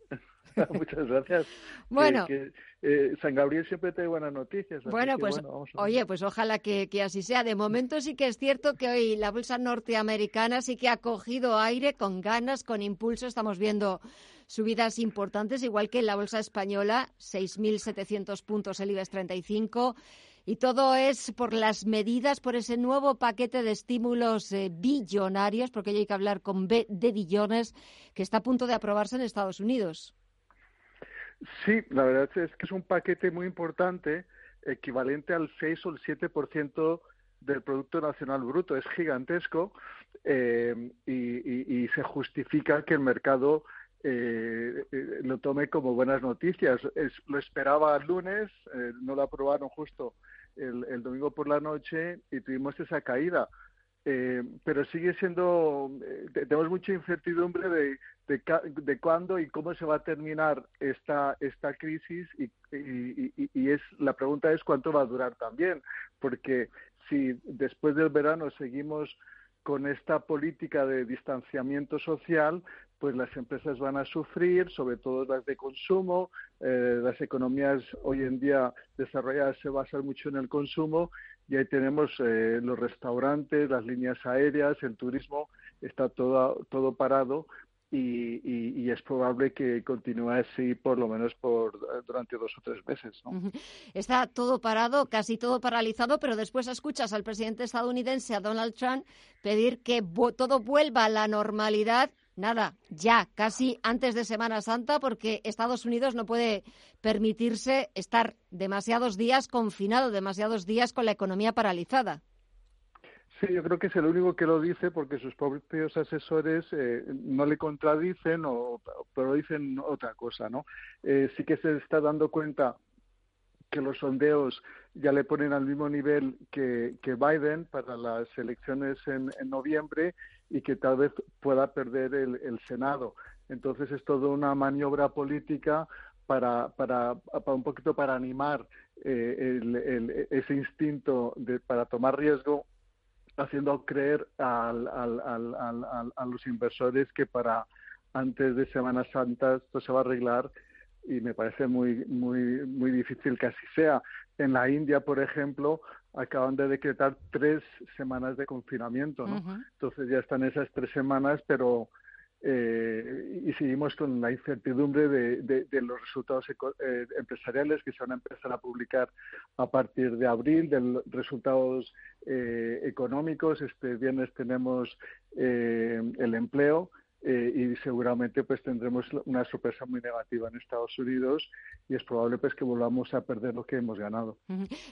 Muchas gracias. Bueno. Que- que, eh, San Gabriel siempre trae buenas noticias. Bueno, pues bueno, oye, pues ojalá que, que así sea. De momento sí que es cierto que hoy la bolsa norteamericana sí que ha cogido aire con ganas, con impulso. Estamos viendo subidas importantes, igual que en la bolsa española, 6.700 puntos el IBEX 35. Y todo es por las medidas, por ese nuevo paquete de estímulos eh, billonarios, porque hoy hay que hablar con B de billones, que está a punto de aprobarse en Estados Unidos. Sí, la verdad es que es un paquete muy importante, equivalente al 6 o el 7% del Producto Nacional Bruto. Es gigantesco eh, y, y- y se justifica que el mercado eh, eh, lo tome como buenas noticias. Lo esperaba el lunes, eh, no lo aprobaron justo el, el domingo por la noche y tuvimos esa caída. Eh, pero sigue siendo, eh, te- tenemos mucha incertidumbre de, de, de cuándo y cómo se va a terminar esta, esta crisis y, y, y- y es la pregunta es cuánto va a durar también, porque si después del verano seguimos con esta política de distanciamiento social, pues las empresas van a sufrir, sobre todo las de consumo. Eh, las economías hoy en día desarrolladas se basan mucho en el consumo y ahí tenemos eh, los restaurantes, las líneas aéreas, el turismo, está todo, todo parado y, y- es probable que continúe así por lo menos por durante dos o tres meses. ¿no? Está todo parado, casi todo paralizado, pero después escuchas al presidente estadounidense, a Donald Trump, pedir que todo vuelva a la normalidad. Nada, ya, casi antes de Semana Santa, porque Estados Unidos no puede permitirse estar demasiados días confinado, demasiados días con la economía paralizada. Sí, yo creo que es el único que lo dice porque sus propios asesores eh, no le contradicen, o, pero dicen otra cosa, ¿no? Eh, sí que se está dando cuenta que los sondeos ya le ponen al mismo nivel que, Biden para las elecciones en noviembre y que tal vez pueda perder el, el Senado. Entonces es toda una maniobra política para, para, para un poquito para animar eh, el- ese instinto de, para tomar riesgo haciendo creer al, al- al- a los inversores que para antes de Semana Santa esto se va a arreglar y me parece muy muy muy difícil que así sea. En la India, por ejemplo, acaban de decretar tres semanas de confinamiento, ¿no? Entonces ya están esas tres semanas, pero eh, y seguimos con la incertidumbre de, de- de los resultados eco- eh, empresariales que se van a empezar a publicar a partir de abril, de los resultados eh, económicos. Este viernes tenemos eh, el empleo eh, y seguramente pues tendremos una sorpresa muy negativa en Estados Unidos y es probable pues que volvamos a perder lo que hemos ganado.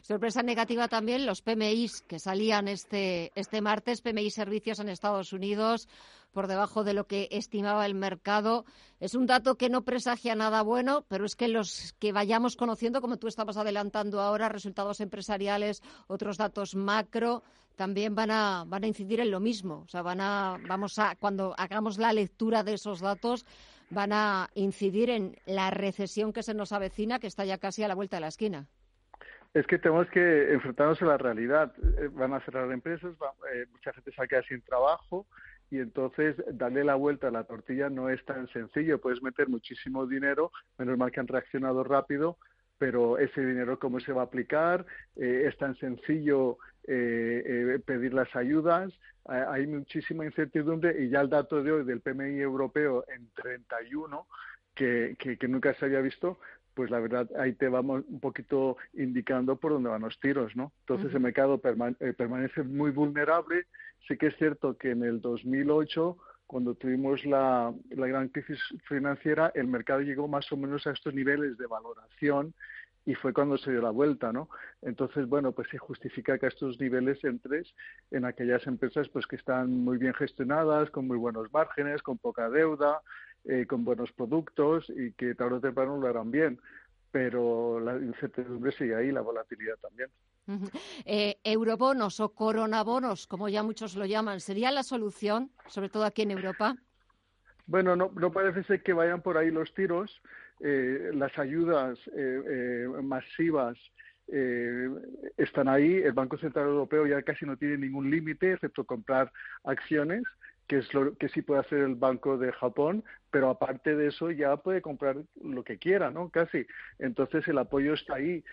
Sorpresa negativa también los PMIs que salían este, este martes, PMI servicios en Estados Unidos por debajo de lo que estimaba el mercado. Es un dato que no presagia nada bueno, pero es que los que vayamos conociendo, como tú estabas adelantando ahora, resultados empresariales, otros datos macro, también van a, van a incidir en lo mismo. O sea, van a, vamos a, cuando hagamos la lectura de esos datos, van a incidir en la recesión que se nos avecina, que está ya casi a la vuelta de la esquina. Es que tenemos que enfrentarnos a la realidad. Eh, Van a cerrar empresas, va- eh, mucha gente se va a quedar sin trabajo y entonces darle la vuelta a la tortilla no es tan sencillo. Puedes meter muchísimo dinero, menos mal que han reaccionado rápido, pero ese dinero cómo se va a aplicar, Eh, es tan sencillo eh, eh, pedir las ayudas, Eh, hay muchísima incertidumbre y ya el dato de hoy del PMI europeo en 31, que, que, que nunca se había visto, pues la verdad ahí te vamos un poquito indicando por dónde van los tiros, ¿no? Entonces el mercado eh, permanece muy vulnerable. Sí que es cierto que en el 2008 cuando tuvimos la, gran crisis financiera, el mercado llegó más o menos a estos niveles de valoración y fue cuando se dio la vuelta, ¿no? Entonces, bueno, pues se justifica que a estos niveles entres en aquellas empresas pues que están muy bien gestionadas, con muy buenos márgenes, con poca deuda, eh, con buenos productos y que tarde o temprano lo harán bien. Pero la incertidumbre sigue ahí, la volatilidad también. Eh, eurobonos o coronabonos, como ya muchos lo llaman, ¿sería la solución, sobre todo aquí en Europa? Bueno, no, no parece ser que vayan por ahí los tiros. Eh, las ayudas eh, eh, masivas están ahí. El Banco Central Europeo ya casi no tiene ningún límite, excepto comprar acciones, que es lo que sí puede hacer el Banco de Japón, pero aparte de eso ya puede comprar lo que quiera, ¿no? Casi. Entonces el apoyo está ahí,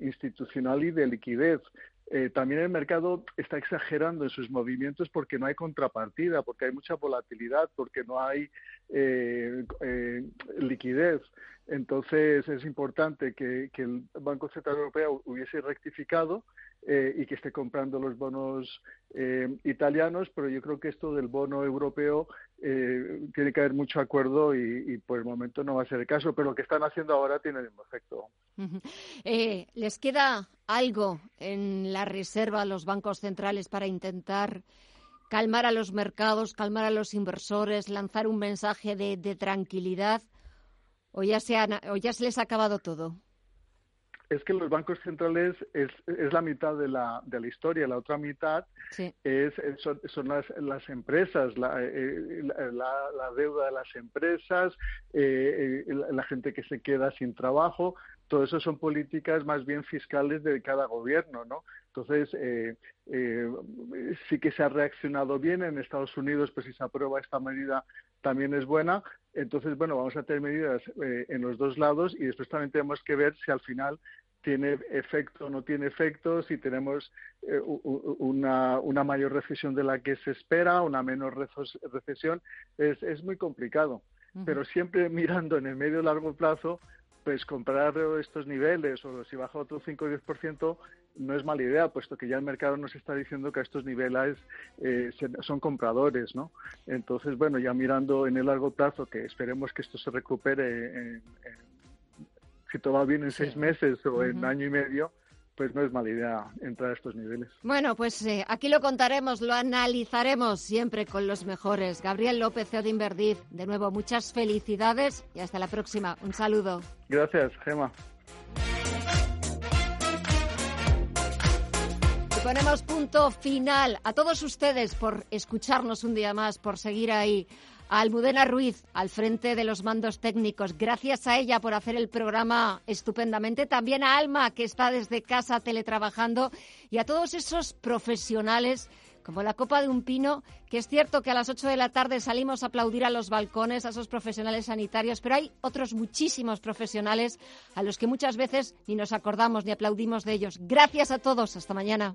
institucional y de liquidez. Eh, también el mercado está exagerando en sus movimientos porque no hay contrapartida, porque hay mucha volatilidad, porque no hay eh, eh, liquidez. Entonces es importante que, el Banco Central Europeo hubiese rectificado y que esté comprando los bonos italianos, pero yo creo que esto del bono europeo tiene que haber mucho acuerdo y, por el momento no va a ser el caso, pero lo que están haciendo ahora tiene el mismo efecto. ¿Les queda algo en la reserva a los bancos centrales para intentar calmar a los mercados, calmar a los inversores, lanzar un mensaje de, tranquilidad? ¿O ya, se ¿O ya se les ha acabado todo? Es que los bancos centrales es, es la mitad de la, de la historia, la otra mitad es, son, son las, las, empresas, la, eh, la, deuda de las empresas, eh, eh, la, gente que se queda sin trabajo, todo eso son políticas más bien fiscales de cada gobierno, ¿no? Entonces, sí que se ha reaccionado bien en Estados Unidos, pues si se aprueba esta medida también es buena. Entonces, bueno, vamos a tener medidas en los dos lados y después también tenemos que ver si al final tiene efecto o no tiene efecto, si tenemos eh, una, una, mayor recesión de la que se espera, una menor recesión, es, es muy complicado. Pero siempre mirando en el medio y largo plazo, pues comprar estos niveles o si baja otro 5 o 10% no es mala idea, puesto que ya el mercado nos está diciendo que a estos niveles eh, son compradores, ¿no? Entonces, bueno, ya mirando en el largo plazo, que esperemos que esto se recupere en si todo va bien en seis meses o en año y medio, pues no es mala idea entrar a estos niveles. Bueno, pues eh, aquí lo contaremos, lo analizaremos siempre con los mejores. Gabriel López, CEO de Inverdiv, de nuevo muchas felicidades y hasta la próxima. Un saludo. Gracias, Gema. Y ponemos punto final a todos ustedes por escucharnos un día más, por seguir ahí a Almudena Ruiz al frente de los mandos técnicos. Gracias a ella por hacer el programa estupendamente. También a Alma, que está desde casa teletrabajando. Y a todos esos profesionales como la copa de un pino, que es cierto que a las 8 de la tarde salimos a aplaudir a los balcones, a esos profesionales sanitarios, pero hay otros muchísimos profesionales a los que muchas veces ni nos acordamos ni aplaudimos de ellos. Gracias a todos. Hasta mañana.